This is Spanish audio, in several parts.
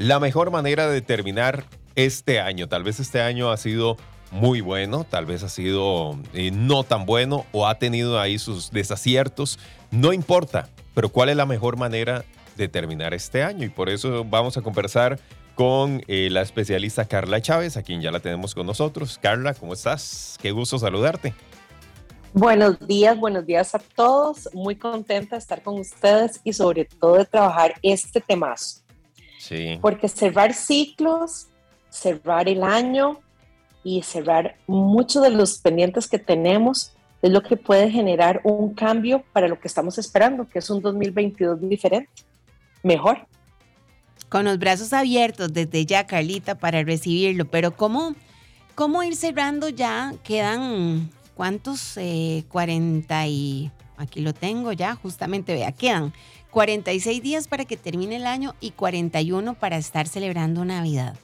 la mejor manera de terminar este año. Tal vez este año ha sido muy bueno, tal vez ha sido eh, no tan bueno o ha tenido ahí sus desaciertos. No importa, pero ¿cuál es la mejor manera de terminar este año? Y por eso vamos a conversar con eh, la especialista Carla Chávez, a quien ya la tenemos con nosotros. Carla, ¿cómo estás? Qué gusto saludarte. Buenos días, buenos días a todos. Muy contenta de estar con ustedes y sobre todo de trabajar este temazo. Sí. Porque cerrar ciclos, cerrar el año, y cerrar muchos de los pendientes que tenemos es lo que puede generar un cambio para lo que estamos esperando, que es un 2022 diferente, mejor. Con los brazos abiertos desde ya, Carlita, para recibirlo, pero ¿cómo, cómo ir cerrando ya? Quedan, ¿cuántos? 40 eh, y... Aquí lo tengo ya, justamente, vea, quedan 46 días para que termine el año y 41 para estar celebrando Navidad.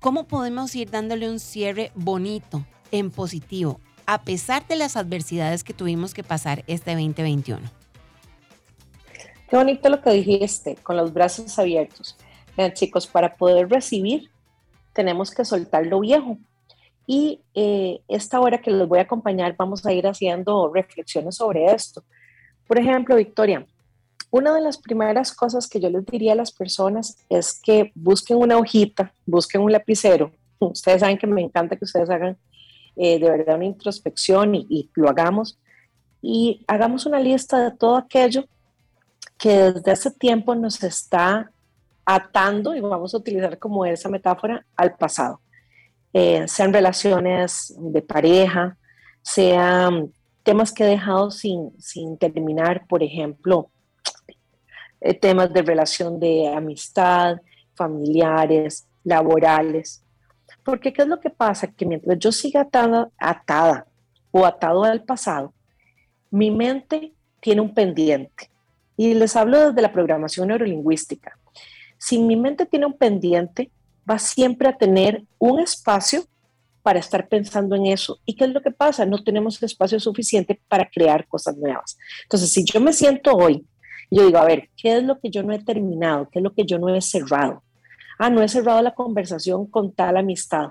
¿Cómo podemos ir dándole un cierre bonito, en positivo, a pesar de las adversidades que tuvimos que pasar este 2021? Qué bonito lo que dijiste, con los brazos abiertos. Vean, chicos, para poder recibir, tenemos que soltar lo viejo. Y eh, esta hora que les voy a acompañar, vamos a ir haciendo reflexiones sobre esto. Por ejemplo, Victoria, una de las primeras cosas que yo les diría a las personas es que busquen una hojita, busquen un lapicero. Ustedes saben que me encanta que ustedes hagan eh, de verdad una introspección y, lo hagamos. Y hagamos una lista de todo aquello que desde hace tiempo nos está atando, y vamos a utilizar como esa metáfora, al pasado. Eh, sean relaciones de pareja, sean temas que he dejado sin, sin terminar, por ejemplo, eh, temas de relación de amistad, familiares, laborales. Porque ¿qué es lo que pasa? Que mientras yo siga atada, atada o atado al pasado, mi mente tiene un pendiente. Y les hablo desde la programación neurolingüística. Si mi mente tiene un pendiente, va siempre a tener un espacio para estar pensando en eso. ¿Y qué es lo que pasa? No tenemos espacio suficiente para crear cosas nuevas. Entonces, si yo me siento hoy yo digo, a ver, ¿qué es lo que yo no he terminado? ¿Qué es lo que yo no he cerrado? Ah, no he cerrado la conversación con tal amistad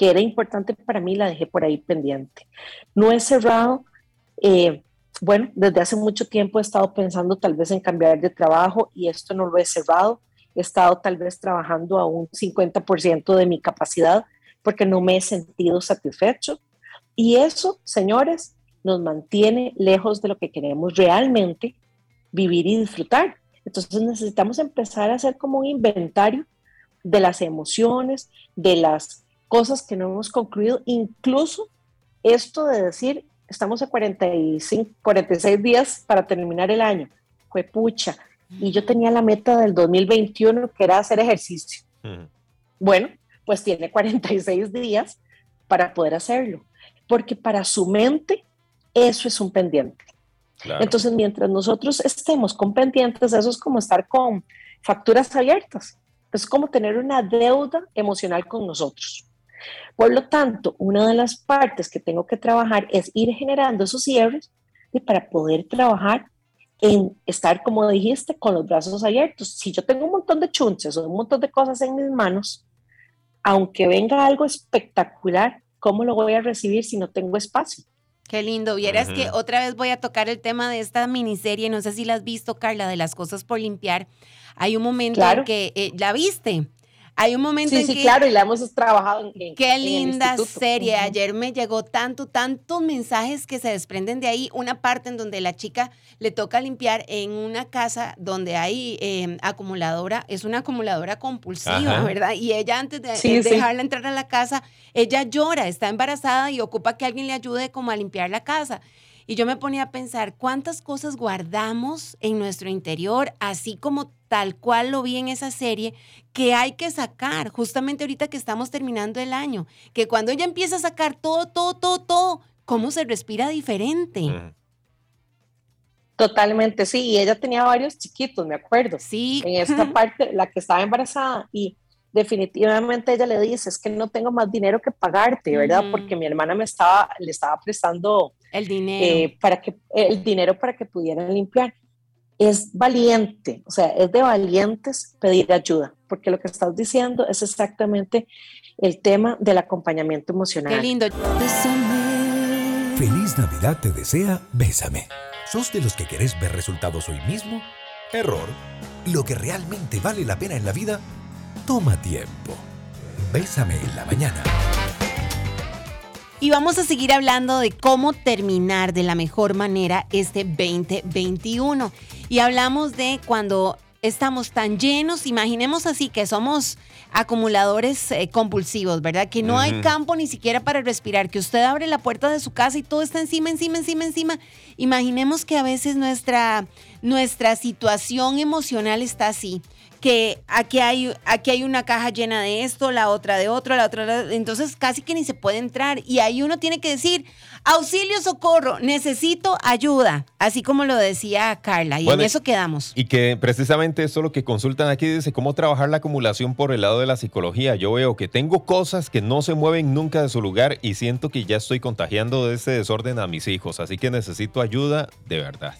que era importante para mí, la dejé por ahí pendiente. No he cerrado, eh, bueno, desde hace mucho tiempo he estado pensando tal vez en cambiar de trabajo y esto no lo he cerrado. He estado tal vez trabajando a un 50% de mi capacidad porque no me he sentido satisfecho. Y eso, señores, nos mantiene lejos de lo que queremos realmente vivir y disfrutar. Entonces necesitamos empezar a hacer como un inventario de las emociones, de las cosas que no hemos concluido, incluso esto de decir, estamos a 45, 46 días para terminar el año, fue pucha, y yo tenía la meta del 2021 que era hacer ejercicio. Bueno, pues tiene 46 días para poder hacerlo, porque para su mente eso es un pendiente. Entonces, mientras nosotros estemos con pendientes, eso es como estar con facturas abiertas. Es como tener una deuda emocional con nosotros. Por lo tanto, una de las partes que tengo que trabajar es ir generando esos cierres y para poder trabajar en estar, como dijiste, con los brazos abiertos. Si yo tengo un montón de chunches o un montón de cosas en mis manos, aunque venga algo espectacular, ¿cómo lo voy a recibir si no tengo espacio? Qué lindo. Vieras que otra vez voy a tocar el tema de esta miniserie. No sé si la has visto, Carla, de las cosas por limpiar. Hay un momento en que eh, la viste. Hay un momento en sí, claro, y la hemos trabajado en, Qué linda serie. Ayer me llegó tanto, tantos mensajes que se desprenden de ahí. Una parte en donde la chica le toca limpiar en una casa donde hay em, acumuladora, es una acumuladora compulsiva, ¿verdad? Y ella antes de, de dejarla entrar a la casa, ella llora, está embarazada y ocupa que alguien le ayude como a limpiar la casa. Y yo me ponía a pensar cuántas cosas guardamos en nuestro interior, así como tal cual lo vi en esa serie, que hay que sacar, justamente ahorita que estamos terminando el año, que cuando ella empieza a sacar todo, todo, todo, todo, cómo se respira diferente. Totalmente, sí, y ella tenía varios chiquitos, me acuerdo. Sí. En esta parte, la que estaba embarazada, y definitivamente ella le dice, es que no tengo más dinero que pagarte, ¿verdad? Porque mi hermana me estaba, le estaba prestando el dinero. Eh, para que, el dinero para que pudieran limpiar. Es valiente, o sea, es de valientes pedir ayuda. porque lo que estás diciendo es exactamente el tema del acompañamiento emocional. Qué lindo. Feliz Navidad te desea Bésame. ¿Sos de los que querés ver resultados hoy mismo? Error. Lo que realmente vale la pena en la vida toma tiempo. Bésame en la mañana. Y vamos a seguir hablando de cómo terminar de la mejor manera este 2021. Y hablamos de cuando estamos tan llenos, imaginemos así que somos acumuladores eh, compulsivos, ¿verdad? Que no hay campo ni siquiera para respirar, que usted abre la puerta de su casa y todo está encima, encima, encima, encima. Imaginemos que a veces nuestra, nuestra situación emocional está así que aquí hay, aquí hay una caja llena de esto, la otra de otro, la otra, entonces casi que ni se puede entrar. Y ahí uno tiene que decir, auxilio, socorro, necesito ayuda, así como lo decía Carla, y en eso quedamos. Y que precisamente eso lo que consultan aquí dice, cómo trabajar la acumulación por el lado de la psicología. Yo veo que tengo cosas que no se mueven nunca de su lugar y siento que ya estoy contagiando de ese desorden a mis hijos, así que necesito ayuda de verdad.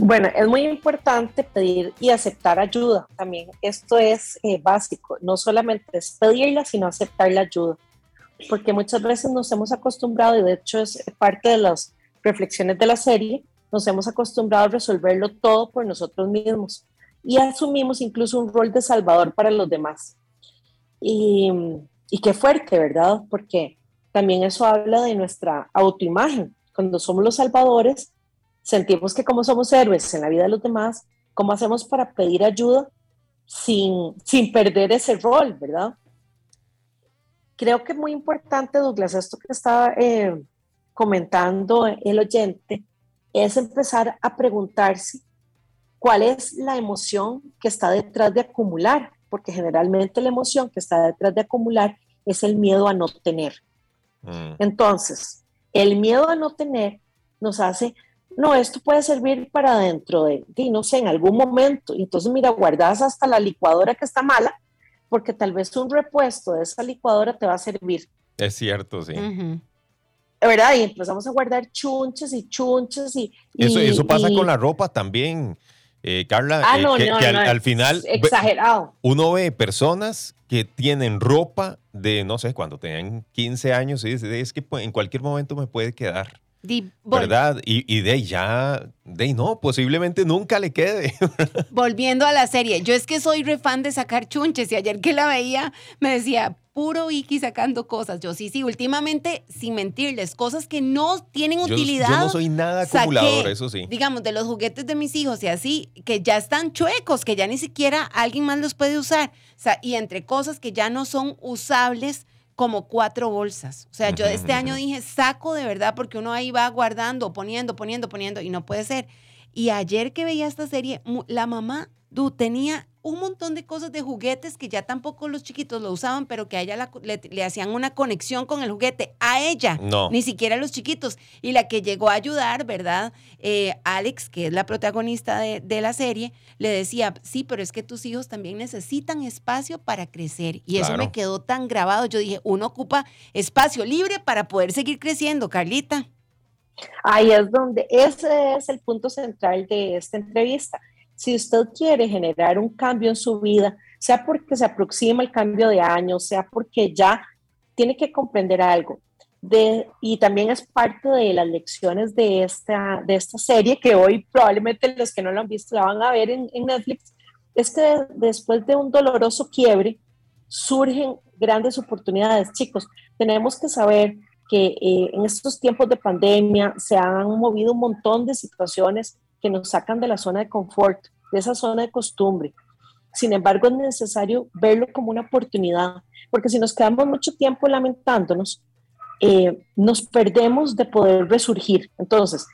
Bueno, es muy importante pedir y aceptar ayuda. También esto es eh, básico. No solamente es pedirla, sino aceptar la ayuda. Porque muchas veces nos hemos acostumbrado, y de hecho es parte de las reflexiones de la serie, nos hemos acostumbrado a resolverlo todo por nosotros mismos. Y asumimos incluso un rol de salvador para los demás. Y, y qué fuerte, ¿verdad? Porque también eso habla de nuestra autoimagen. Cuando somos los salvadores, sentimos que como somos héroes en la vida de los demás, ¿cómo hacemos para pedir ayuda sin, sin perder ese rol, verdad? Creo que es muy importante, Douglas, esto que estaba eh, comentando el oyente, es empezar a preguntarse cuál es la emoción que está detrás de acumular, porque generalmente la emoción que está detrás de acumular es el miedo a no tener. Mm. Entonces, el miedo a no tener nos hace no, esto puede servir para dentro de, no sé, en algún momento. Y entonces, mira, guardas hasta la licuadora que está mala, porque tal vez un repuesto de esa licuadora te va a servir. Es cierto, sí. ¿Verdad? Y empezamos a guardar chunches y chunches y... eso, eso pasa con la ropa también, eh, Carla. Ah, eh, que, al, final... Exagerado. Uno ve personas que tienen ropa de, no sé, cuando tenían 15 años y dice, es que pues, en cualquier momento me puede quedar. ¿Verdad? Y, de ya, de no, posiblemente nunca le quede. Volviendo a la serie, yo es que soy re fan de sacar chunches y ayer que la veía me decía, puro Vicky sacando cosas. Yo sí, sí, últimamente, sin mentirles, cosas que no tienen utilidad. Yo no soy nada acumulador, eso sí. Digamos, de los juguetes de mis hijos y así, que ya están chuecos, que ya ni siquiera alguien más los puede usar. O sea, y entre cosas que ya no son usables como cuatro bolsas. O sea, yo este año dije, saco de verdad, porque uno ahí va guardando, poniendo, poniendo, poniendo, y no puede ser. Y ayer que veía esta serie, la mamá, tú, tenía un montón de cosas de juguetes que ya tampoco los chiquitos lo usaban, pero que a ella le, hacían una conexión con el juguete. A ella, no. ni siquiera a los chiquitos. Y la que llegó a ayudar, ¿verdad? Eh, Alex, que es la protagonista de, de, la serie, le decía, sí, pero es que tus hijos también necesitan espacio para crecer. Y eso me quedó tan grabado. Yo dije, uno ocupa espacio libre para poder seguir creciendo, Carlita. Ahí es donde, ese es el punto central de esta entrevista si usted quiere generar un cambio en su vida, sea porque se aproxima el cambio de año, sea porque ya tiene que comprender algo. Y también es parte de las lecciones de esta, de esta serie, que hoy probablemente los que no lo han visto la van a ver en, Netflix, es que después de un doloroso quiebre surgen grandes oportunidades. Chicos, tenemos que saber que eh, en estos tiempos de pandemia se han movido un montón de situaciones que nos sacan de la zona de confort, de esa zona de costumbre. Sin embargo, es necesario verlo como una oportunidad, porque si nos quedamos mucho tiempo lamentándonos, eh, nos perdemos de poder resurgir. Entonces,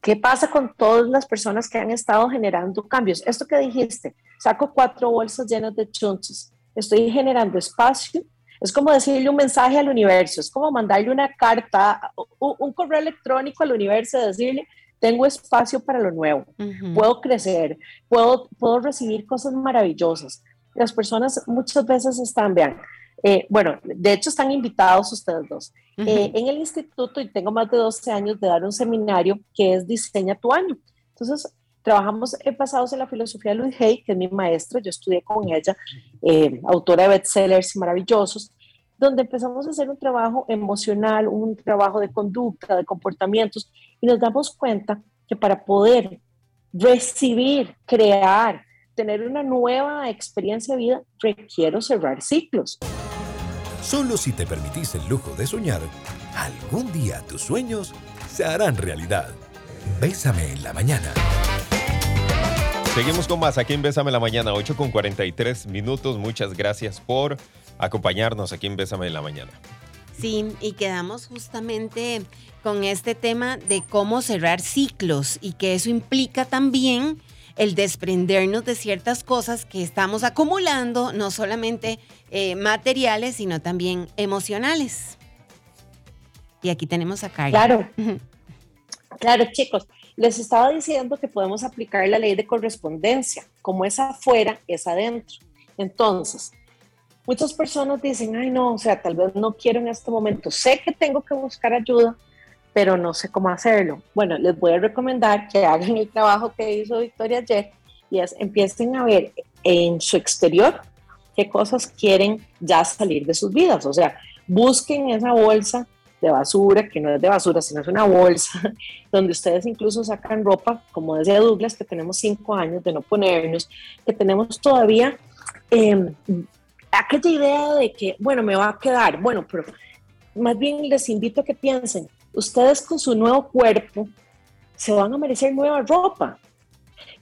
¿qué pasa con todas las personas que han estado generando cambios? Esto que dijiste, saco cuatro bolsas llenas de chunches, estoy generando espacio. Es como decirle un mensaje al universo, es como mandarle una carta, un, correo electrónico al universo, decirle, tengo espacio para lo nuevo, puedo crecer, puedo, puedo recibir cosas maravillosas. Las personas muchas veces están, vean, eh, bueno, de hecho están invitados ustedes dos. Eh, en el instituto, y tengo más de 12 años de dar un seminario que es Diseña tu año. Entonces, Trabajamos basados en la filosofía de Louise Hay, que es mi maestra, yo estudié con ella, eh, autora de bestsellers maravillosos, donde empezamos a hacer un trabajo emocional, un trabajo de conducta, de comportamientos, y nos damos cuenta que para poder recibir, crear, tener una nueva experiencia de vida, requiero cerrar ciclos. Solo si te permitís el lujo de soñar, algún día tus sueños se harán realidad. Bésame en la mañana. Seguimos con más aquí en Bésame en la mañana, 8 con 43 minutos. Muchas gracias por acompañarnos aquí en Bésame en la mañana. Sí, y quedamos justamente con este tema de cómo cerrar ciclos y que eso implica también el desprendernos de ciertas cosas que estamos acumulando, no solamente eh, materiales, sino también emocionales. Y aquí tenemos a Carla. Claro. claro, chicos. Les estaba diciendo que podemos aplicar la ley de correspondencia. Como es afuera, es adentro. Entonces, muchas personas dicen, ay no, o sea, tal vez no quiero en este momento. Sé que tengo que buscar ayuda, pero no sé cómo hacerlo. Bueno, les voy a recomendar que hagan el trabajo que hizo Victoria ayer y empiecen a ver en su exterior qué cosas quieren ya salir de sus vidas. O sea, busquen esa bolsa de basura, que no es de basura, sino es una bolsa, donde ustedes incluso sacan ropa, como decía Douglas, que tenemos cinco años de no ponernos, que tenemos todavía em, aquella idea de que, bueno, me va a quedar, bueno, pero más bien les invito a que piensen, ustedes con su nuevo cuerpo se van a merecer nueva ropa.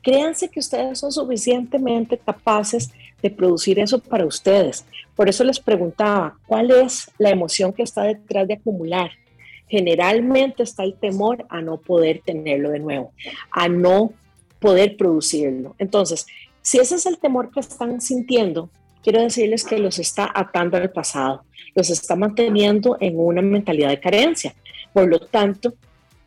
Créanse que ustedes son suficientemente capaces de producir eso para ustedes. Por eso les preguntaba, ¿cuál es la emoción que está detrás de acumular? Generalmente está el temor a no poder tenerlo de nuevo, a no poder producirlo. Entonces, si ese es el temor que están sintiendo, quiero decirles que los está atando al pasado, los está manteniendo en una mentalidad de carencia. Por lo tanto,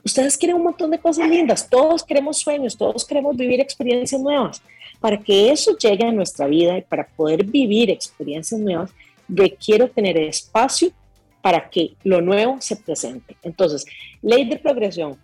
ustedes quieren un montón de cosas lindas, todos queremos sueños, todos queremos vivir experiencias nuevas. Para que eso llegue a nuestra vida y para poder vivir experiencias nuevas, requiero tener espacio para que lo nuevo se presente. Entonces, ley de progresión.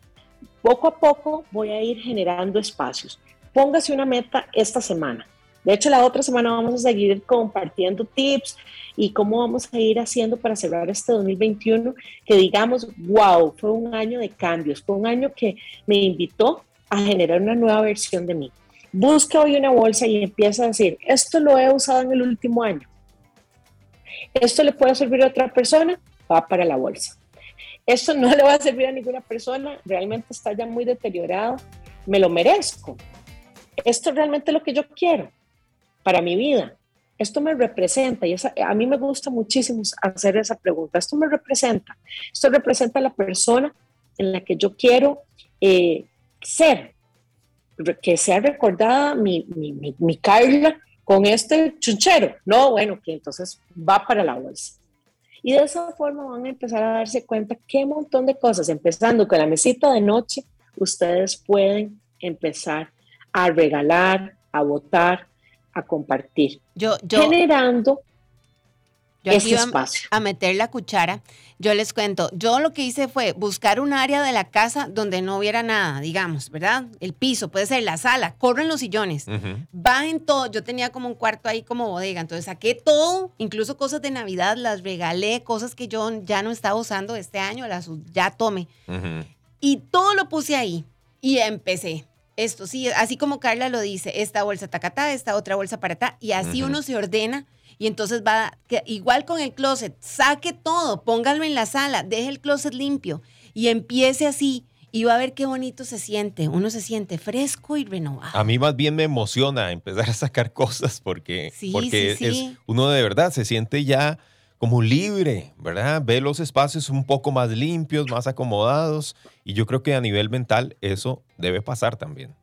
Poco a poco voy a ir generando espacios. Póngase una meta esta semana. De hecho, la otra semana vamos a seguir compartiendo tips y cómo vamos a ir haciendo para cerrar este 2021, que digamos, wow, fue un año de cambios, fue un año que me invitó a generar una nueva versión de mí. Busca hoy una bolsa y empieza a decir, esto lo he usado en el último año. Esto le puede servir a otra persona, va para la bolsa. Esto no le va a servir a ninguna persona, realmente está ya muy deteriorado, me lo merezco. Esto es realmente lo que yo quiero para mi vida. Esto me representa y a mí me gusta muchísimo hacer esa pregunta. Esto me representa. Esto representa la persona en la que yo quiero eh, ser, que sea recordada mi, mi, mi, Carla con este chunchero. No, bueno, que entonces va para la bolsa. Y de esa forma van a empezar a darse cuenta qué montón de cosas, empezando con la mesita de noche, ustedes pueden empezar a regalar, a votar, a compartir, yo, yo, generando yo ese espacio. A meter la cuchara. Yo les cuento, yo lo que hice fue buscar un área de la casa donde no hubiera nada, digamos, ¿verdad? El piso, puede ser la sala, corren los sillones, bajen todo. Yo tenía como un cuarto ahí como bodega, entonces saqué todo, incluso cosas de Navidad, las regalé, cosas que yo ya no estaba usando este año, las ya tomé. Y todo lo puse ahí y empecé esto, sí, así como Carla lo dice, esta bolsa tacatá, esta otra bolsa para acá, y así uno se ordena y entonces va, igual con el closet, saque todo, póngalo en la sala, deje el closet limpio y empiece así. Y va a ver qué bonito se siente. Uno se siente fresco y renovado. A mí más bien me emociona empezar a sacar cosas porque, porque Es, uno de verdad se siente ya como libre, ¿verdad? Ve los espacios un poco más limpios, más acomodados y yo creo que a nivel mental eso debe pasar también.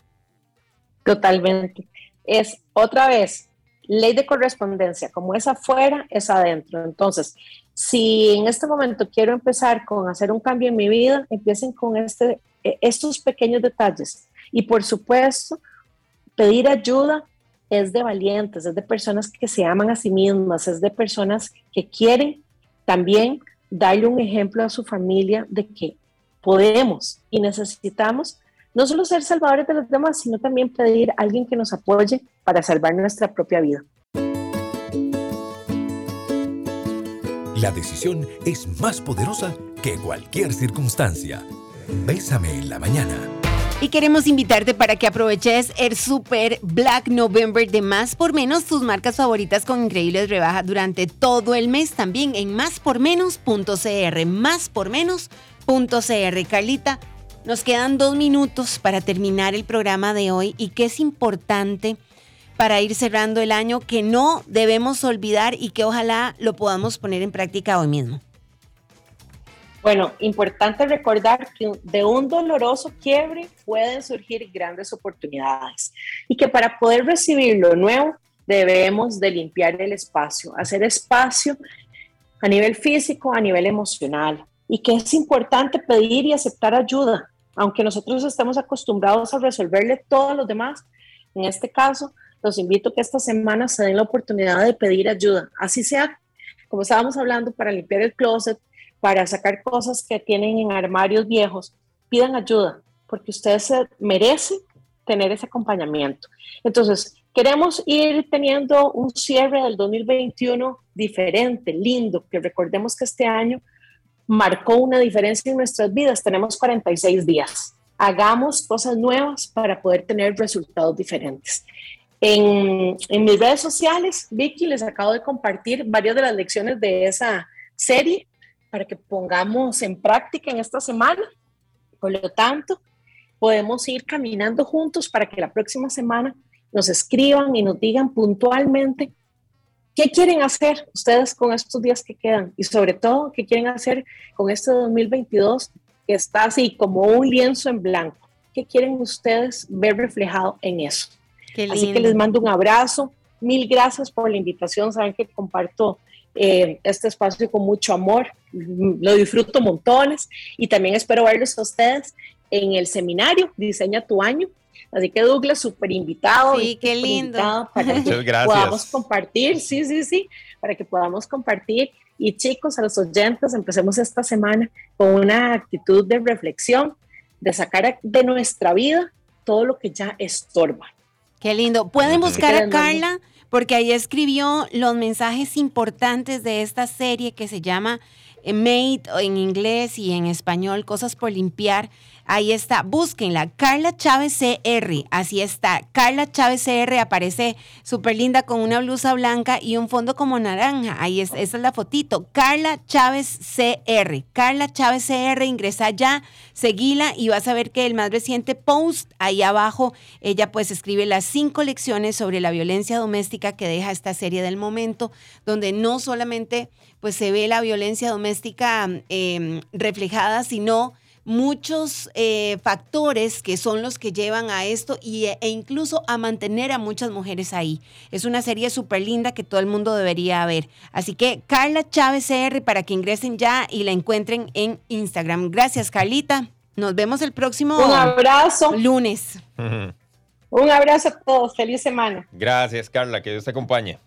Totalmente. Es otra vez ley de correspondencia, como es afuera, es adentro. Entonces, si en este momento quiero empezar con hacer un cambio en mi vida, empiecen con este, e, estos pequeños detalles. Y por supuesto, pedir ayuda es de valientes, es de personas que se aman a sí mismas, es de personas que quieren también darle un ejemplo a su familia de que podemos y necesitamos no solo ser salvadores de los demás, sino también pedir a alguien que nos apoye para salvar nuestra propia vida. La decisión es más poderosa que cualquier circunstancia. Bésame en la mañana. Y queremos invitarte para que aproveches el Super Black November de Más por Menos, tus marcas favoritas con increíbles rebajas durante todo el mes, también en máspormenos.cr, máspormenos.cr. Carlita, nos quedan dos minutos para terminar el programa de hoy y qué es importante para ir cerrando el año que no debemos olvidar y que ojalá lo podamos poner en práctica hoy mismo. Bueno, importante recordar que de un doloroso quiebre pueden surgir grandes oportunidades y que para poder recibir lo nuevo debemos de limpiar el espacio, hacer espacio a nivel físico, a nivel emocional y que es importante pedir y aceptar ayuda, aunque nosotros estemos acostumbrados a resolverle todo a los demás. En este caso, los invito a que esta semana se den la oportunidad de pedir ayuda, así sea, como estábamos hablando, para limpiar el closet, para sacar cosas que tienen en armarios viejos, pidan ayuda, porque ustedes merecen tener ese acompañamiento. Entonces, queremos ir teniendo un cierre del 2021 diferente, lindo, que recordemos que este año marcó una diferencia en nuestras vidas. Tenemos 46 días. Hagamos cosas nuevas para poder tener resultados diferentes. En, en, mis redes sociales, Vicky, les acabo de compartir varias de las lecciones de esa serie para que pongamos en práctica en esta semana. Por lo tanto, podemos ir caminando juntos para que la próxima semana nos escriban y nos digan puntualmente qué quieren hacer ustedes con estos días que quedan y sobre todo qué quieren hacer con este 2022 que está así como un lienzo en blanco. ¿Qué quieren ustedes ver reflejado en eso? Así que les mando un abrazo. Mil gracias por la invitación. Saben que comparto eh, este espacio con mucho amor. Lo disfruto montones y también espero verlos a ustedes en el seminario Diseña tu año. Así que Douglas, súper invitado. Sí, qué lindo. Para que podamos compartir, sí, sí, sí, para que podamos compartir. Y chicos, a los oyentes, empecemos esta semana con una actitud de reflexión, de sacar de nuestra vida todo lo que ya estorba. Qué lindo. Pueden buscar a Carla porque ahí escribió los mensajes importantes de esta serie que se llama eh, Made en inglés y en español, Cosas por Limpiar. Ahí está, búsquenla, Carla Chávez CR, así está, Carla Chávez CR aparece súper linda con una blusa blanca y un fondo como naranja, ahí es, esa es la fotito, Carla Chávez CR, Carla Chávez CR, ingresa ya, seguila y vas a ver que el más reciente post, ahí abajo, ella pues escribe las cinco lecciones sobre la violencia doméstica que deja esta serie del momento, donde no solamente pues se ve la violencia doméstica em, reflejada, sino muchos eh, factores que son los que llevan a esto y, e incluso a mantener a muchas mujeres ahí. Es una serie súper linda que todo el mundo debería ver. Así que Carla Chávez CR para que ingresen ya y la encuentren en Instagram. Gracias, Carlita. Nos vemos el próximo Un abrazo. lunes. Un abrazo a todos. Feliz semana. Gracias, Carla. Que Dios te acompañe.